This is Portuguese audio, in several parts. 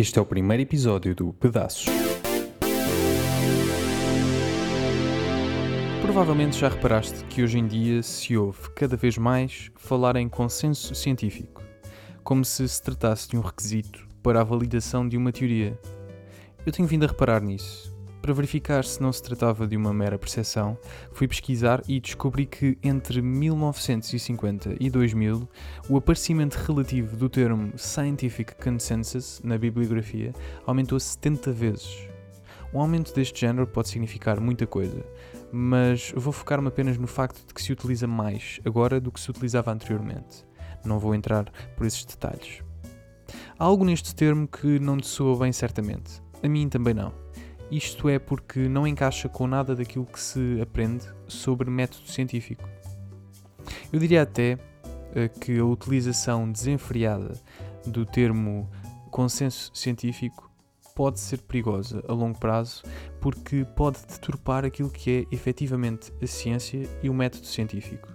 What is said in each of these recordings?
Este é o primeiro episódio do Pedaços. Provavelmente já reparaste que hoje em dia se ouve cada vez mais falar em consenso científico, como se se tratasse de um requisito para a validação de uma teoria. Eu tenho vindo a reparar nisso. Para verificar se não se tratava de uma mera percepção, fui pesquisar e descobri que entre 1950 e 2000 o aparecimento relativo do termo Scientific Consensus na bibliografia aumentou 70 vezes. Um aumento deste género pode significar muita coisa, mas vou focar-me apenas no facto de que se utiliza mais agora do que se utilizava anteriormente. Não vou entrar por esses detalhes. Há algo neste termo que não te soa bem certamente. A mim também não. Isto é porque não encaixa com nada daquilo que se aprende sobre método científico. Eu diria até uh, que a utilização desenfreada do termo consenso científico pode ser perigosa a longo prazo porque pode deturpar aquilo que é efetivamente a ciência e o método científico.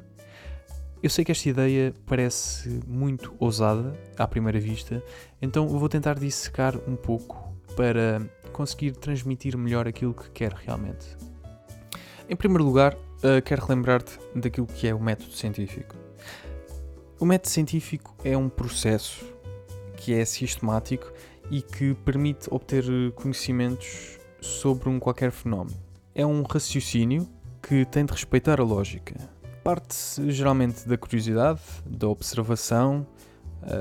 Eu sei que esta ideia parece muito ousada à primeira vista, então vou tentar dissecar um pouco para conseguir transmitir melhor aquilo que quer realmente. Em primeiro lugar, uh, quero relembrar-te daquilo que é o método científico. O método científico é um processo que é sistemático e que permite obter conhecimentos sobre um qualquer fenómeno. É um raciocínio que tem de respeitar a lógica. Parte-se geralmente da curiosidade, da observação, eh,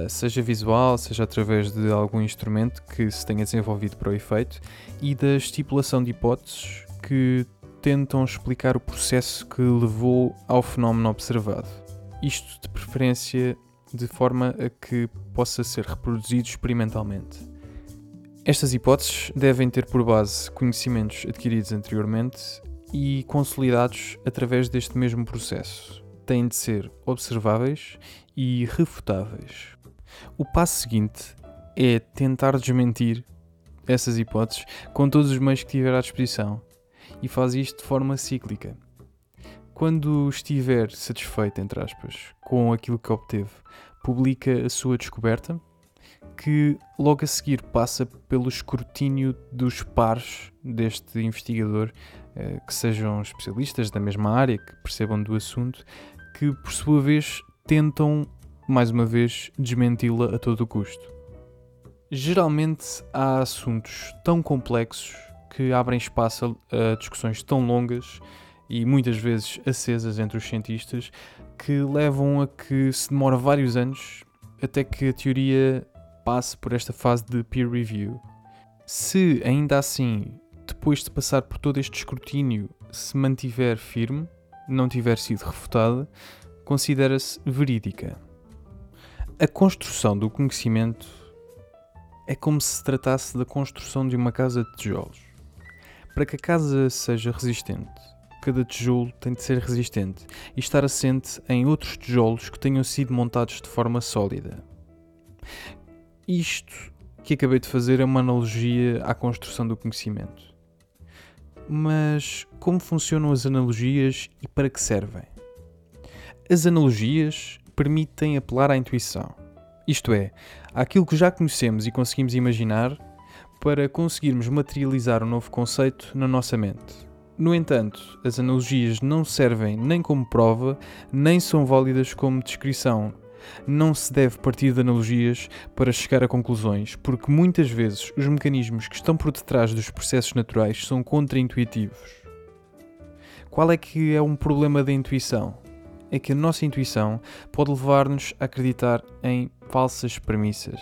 seja visual, seja através de algum instrumento que se tenha desenvolvido para o efeito, e da estipulação de hipóteses que tentam explicar o processo que levou ao fenómeno observado. Isto de preferência de forma a que possa ser reproduzido experimentalmente. Estas hipóteses devem ter por base conhecimentos adquiridos anteriormente e consolidados através deste mesmo processo têm de ser observáveis e refutáveis. O passo seguinte é tentar desmentir essas hipóteses com todos os meios que tiver à disposição e faz isto de forma cíclica. Quando estiver satisfeito, entre aspas, com aquilo que obteve, publica a sua descoberta, que logo a seguir passa pelo escrutínio dos pares deste investigador, que sejam especialistas da mesma área, que percebam do assunto, que por sua vez tentam, mais uma vez, desmenti-la a todo custo. Geralmente há assuntos tão complexos que abrem espaço a discussões tão longas e muitas vezes acesas entre os cientistas que levam a que se demore vários anos até que a teoria passe por esta fase de peer review. Se ainda assim, depois de passar por todo este escrutínio, se mantiver firme, não tiver sido refutada, considera-se verídica. A construção do conhecimento é como se se tratasse da construção de uma casa de tijolos. Para que a casa seja resistente, cada tijolo tem de ser resistente e estar assente em outros tijolos que tenham sido montados de forma sólida. Isto que acabei de fazer é uma analogia à construção do conhecimento. Mas como funcionam as analogias e para que servem? As analogias permitem apelar à intuição, isto é, àquilo que já conhecemos e conseguimos imaginar, para conseguirmos materializar um novo conceito na nossa mente. No entanto, as analogias não servem nem como prova, nem são válidas como descrição. Não se deve partir de analogias para chegar a conclusões, porque muitas vezes os mecanismos que estão por detrás dos processos naturais são contraintuitivos. Qual é que é um problema da intuição? É que a nossa intuição pode levar-nos a acreditar em falsas premissas.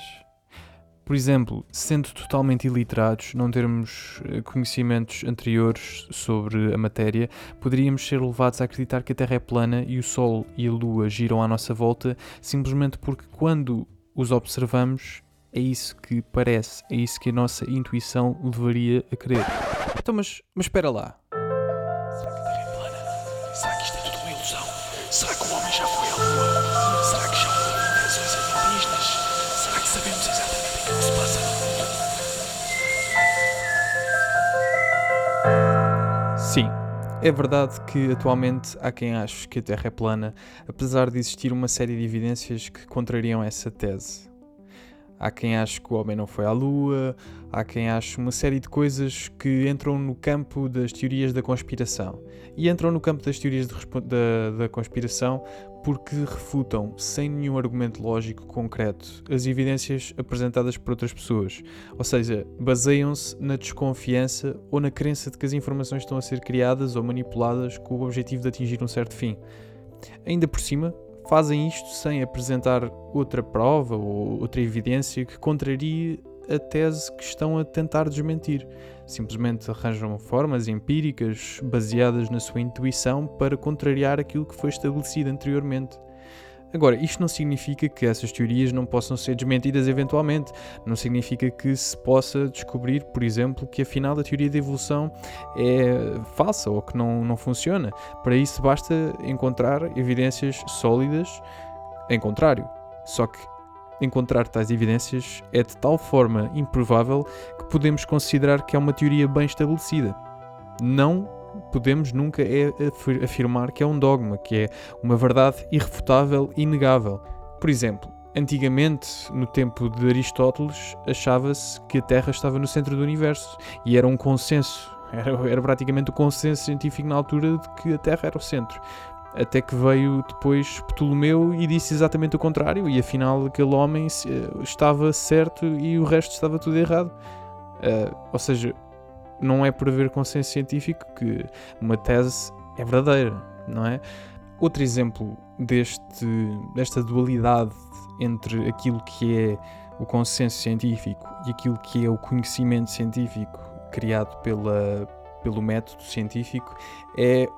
Por exemplo, sendo totalmente iliterados, não termos eh, conhecimentos anteriores sobre a matéria, poderíamos ser levados a acreditar que a Terra é plana e o Sol e a Lua giram à nossa volta simplesmente porque, quando os observamos, é isso que parece, é isso que a nossa intuição levaria a crer. Então, mas, mas espera lá. Será que a Terra é plana? Será que isto é tudo uma ilusão? Será que o homem já foi à Lua? Será que já houve alienígenas? Será que sabemos exatamente Sim, é verdade que atualmente há quem ache que a Terra é plana, apesar de existir uma série de evidências que contrariam essa tese. Há quem ache que o homem não foi à Lua, há quem ache uma série de coisas que entram no campo das teorias da conspiração. E entram no campo das teorias de, da, da conspiração porque refutam, sem nenhum argumento lógico concreto, as evidências apresentadas por outras pessoas. Ou seja, baseiam-se na desconfiança ou na crença de que as informações estão a ser criadas ou manipuladas com o objetivo de atingir um certo fim. Ainda por cima, fazem isto sem apresentar outra prova ou outra evidência que contrarie a tese que estão a tentar desmentir. Simplesmente arranjam formas empíricas baseadas na sua intuição para contrariar aquilo que foi estabelecido anteriormente. Agora, isto não significa que essas teorias não possam ser desmentidas eventualmente. Não significa que se possa descobrir, por exemplo, que afinal a teoria da evolução é falsa ou que não, não funciona. Para isso basta encontrar evidências sólidas em contrário. Só que encontrar tais evidências é de tal forma improvável que podemos considerar que é uma teoria bem estabelecida. Não podemos nunca é afirmar que é um dogma, que é uma verdade irrefutável e inegável. Por exemplo, antigamente, no tempo de Aristóteles, achava-se que a Terra estava no centro do universo e era um consenso, era, era praticamente o consenso científico na altura de que a Terra era o centro. Até que veio depois Ptolomeu e disse exatamente o contrário, e afinal aquele homem eh, estava certo e o resto estava tudo errado. Uh, ou seja, não é por haver consenso científico que uma tese é verdadeira, não é? Outro exemplo deste, desta dualidade entre aquilo que é o consenso científico e aquilo que é o conhecimento científico criado pela, pelo método científico é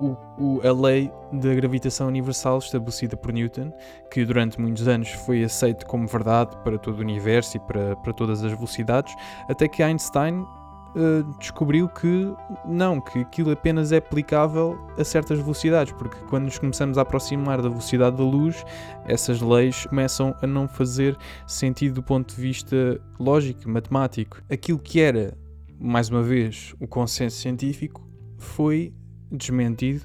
o, o, a lei da gravitação universal estabelecida por Newton, que durante muitos anos foi aceito como verdade para todo o universo e para, para todas as velocidades, até que Einstein Uh, descobriu que não, que aquilo apenas é aplicável a certas velocidades, porque quando nos começamos a aproximar da velocidade da luz, essas leis começam a não fazer sentido do ponto de vista lógico, matemático. Aquilo que era, mais uma vez, o consenso científico foi desmentido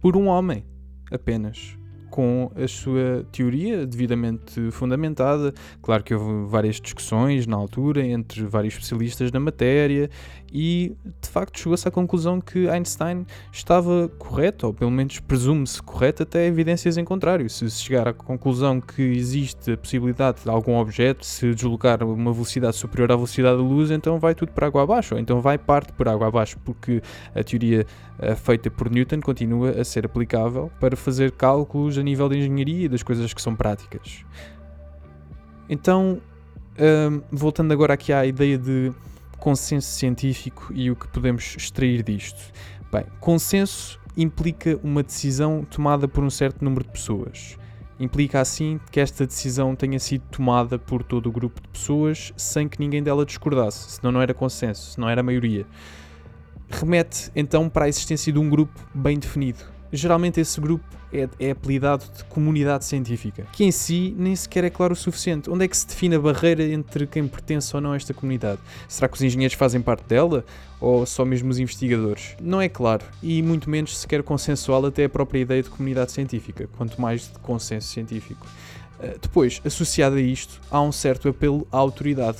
por um homem apenas com a sua teoria devidamente fundamentada. Claro que houve várias discussões na altura entre vários especialistas na matéria e de facto chegou-se à conclusão que Einstein estava correto, ou pelo menos presume-se correto, até evidências em contrário. Se chegar à conclusão que existe a possibilidade de algum objeto se deslocar a uma velocidade superior à velocidade da luz, então vai tudo para água abaixo, ou então vai parte por água abaixo, porque a teoria uh, feita por Newton continua a ser aplicável para fazer cálculos a nível de engenharia e das coisas que são práticas. Então, uh, voltando agora aqui à ideia de consenso científico e o que podemos extrair disto? Bem, consenso implica uma decisão tomada por um certo número de pessoas. Implica assim que esta decisão tenha sido tomada por todo o grupo de pessoas sem que ninguém dela discordasse, senão não era consenso, senão era maioria. Remete então para a existência de um grupo bem definido, geralmente esse grupo é, é apelidado de comunidade científica, que em si nem sequer é claro o suficiente. Onde é que se define a barreira entre quem pertence ou não a esta comunidade? Será que os engenheiros fazem parte dela? Ou só mesmo os investigadores? Não é claro, e muito menos sequer consensual até a própria ideia de comunidade científica, quanto mais de consenso científico. Uh, depois, associado a isto, há um certo apelo à autoridade,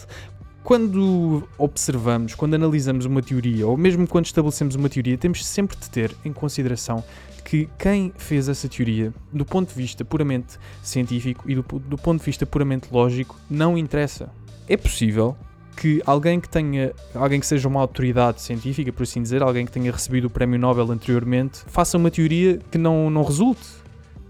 quando observamos, quando analisamos uma teoria, ou mesmo quando estabelecemos uma teoria, temos sempre de ter em consideração que quem fez essa teoria, do ponto de vista puramente científico e do, do ponto de vista puramente lógico, não interessa. É possível que alguém que tenha, alguém que seja uma autoridade científica, por assim dizer, alguém que tenha recebido o prémio Nobel anteriormente, faça uma teoria que não, não resulte,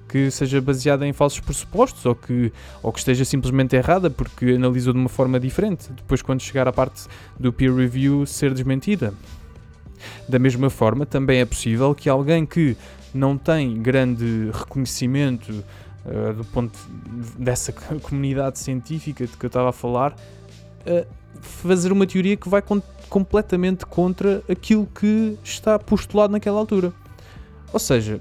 que seja baseada em falsos pressupostos ou que, ou que esteja simplesmente errada porque analisou de uma forma diferente, depois quando chegar à parte do peer review ser desmentida. Da mesma forma, também é possível que alguém que não tem grande reconhecimento uh, do ponto dessa comunidade científica de que eu estava a falar, uh, fazer uma teoria que vai completamente contra aquilo que está postulado naquela altura. Ou seja,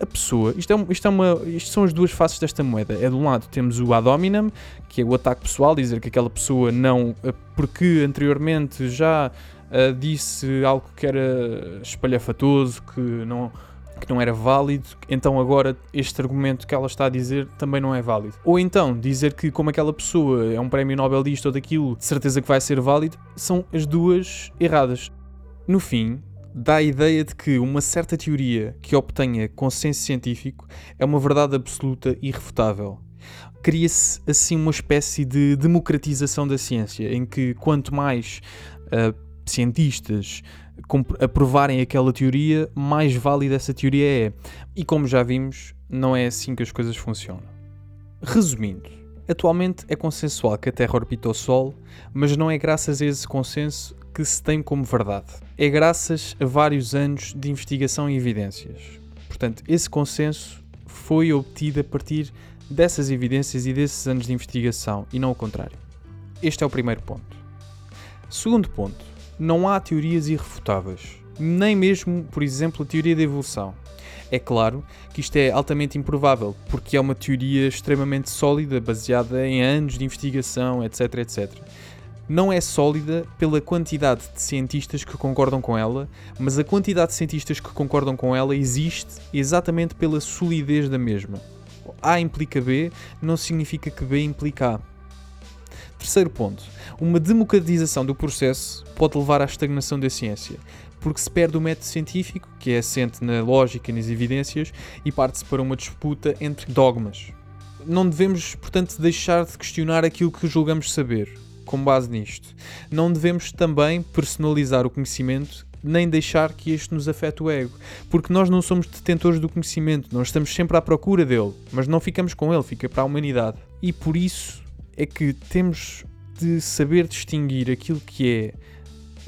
a pessoa, isto, é, isto, é uma, isto são as duas faces desta moeda. É de um lado temos o ad hominem, que é o ataque pessoal, dizer que aquela pessoa não, eh, porque anteriormente já uh, disse algo que era espalhafatoso, que não, que não era válido, então agora este argumento que ela está a dizer também não é válido. Ou então dizer que, como aquela pessoa é um prémio Nobel disto ou daquilo, de certeza que vai ser válido, são as duas erradas. No fim, dá a ideia de que uma certa teoria que obtenha consenso científico é uma verdade absoluta e irrefutável. Cria-se assim uma espécie de democratização da ciência, em que quanto mais uh, cientistas aprovarem aquela teoria, mais válida essa teoria é. E como já vimos, não é assim que as coisas funcionam. Resumindo, atualmente é consensual que a Terra orbita o Sol, mas não é graças a esse consenso que se tem como verdade. É graças a vários anos de investigação e evidências. Portanto, esse consenso foi obtido a partir dessas evidências e desses anos de investigação, e não o contrário. Este é o primeiro ponto. Segundo ponto, não há teorias irrefutáveis, nem mesmo, por exemplo, a teoria da evolução. É claro que isto é altamente improvável, porque é uma teoria extremamente sólida, baseada em anos de investigação, etc, etc não é sólida pela quantidade de cientistas que concordam com ela, mas a quantidade de cientistas que concordam com ela existe exatamente pela solidez da mesma. A implica B não significa que B implica A. Terceiro ponto. Uma democratização do processo pode levar à estagnação da ciência, porque se perde o método científico, que é assente na lógica e nas evidências, e parte-se para uma disputa entre dogmas. Não devemos, portanto, deixar de questionar aquilo que julgamos saber, com base nisto. Não devemos também personalizar o conhecimento nem deixar que este nos afete o ego, porque nós não somos detentores do conhecimento, nós estamos sempre à procura dele, mas não ficamos com ele, fica para a humanidade. E por isso é que temos de saber distinguir aquilo que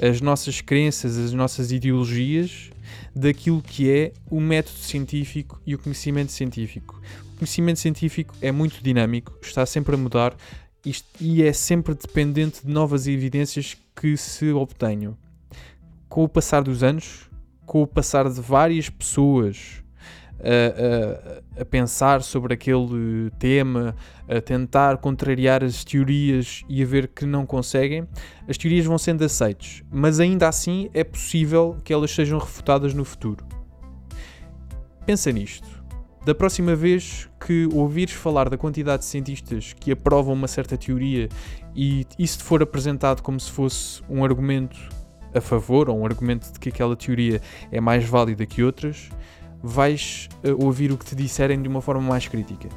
é as nossas crenças, as nossas ideologias, daquilo que é o método científico e o conhecimento científico. O conhecimento científico é muito dinâmico, está sempre a mudar isto, e é sempre dependente de novas evidências que se obtenham. Com o passar dos anos, com o passar de várias pessoas a, a, a, pensar sobre aquele tema, a tentar contrariar as teorias e a ver que não conseguem, as teorias vão sendo aceitas, mas ainda assim é possível que elas sejam refutadas no futuro. Pensa nisto. Da próxima vez que ouvires falar da quantidade de cientistas que aprovam uma certa teoria e isso te for apresentado como se fosse um argumento a favor ou um argumento de que aquela teoria é mais válida que outras, vais eh, ouvir o que te disserem de uma forma mais crítica.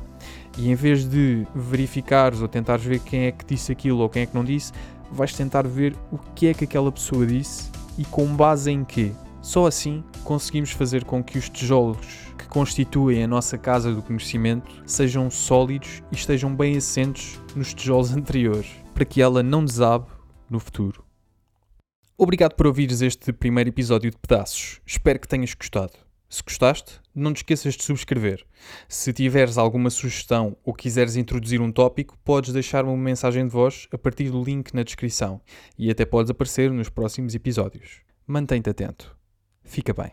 E em vez de verificares ou tentares ver quem é que disse aquilo ou quem é que não disse, vais tentar ver o que é que aquela pessoa disse e com base em quê. Só assim conseguimos fazer com que os tijolos que constituem a nossa casa do conhecimento sejam sólidos e estejam bem assentos nos tijolos anteriores, para que ela não desabe no futuro. Obrigado por ouvires este primeiro episódio de Pedaços. Espero que tenhas gostado. Se gostaste, não te esqueças de subscrever. Se tiveres alguma sugestão ou quiseres introduzir um tópico, podes deixar uma mensagem de voz a partir do link na descrição e até podes aparecer nos próximos episódios. Mantém-te atento. Fica bem.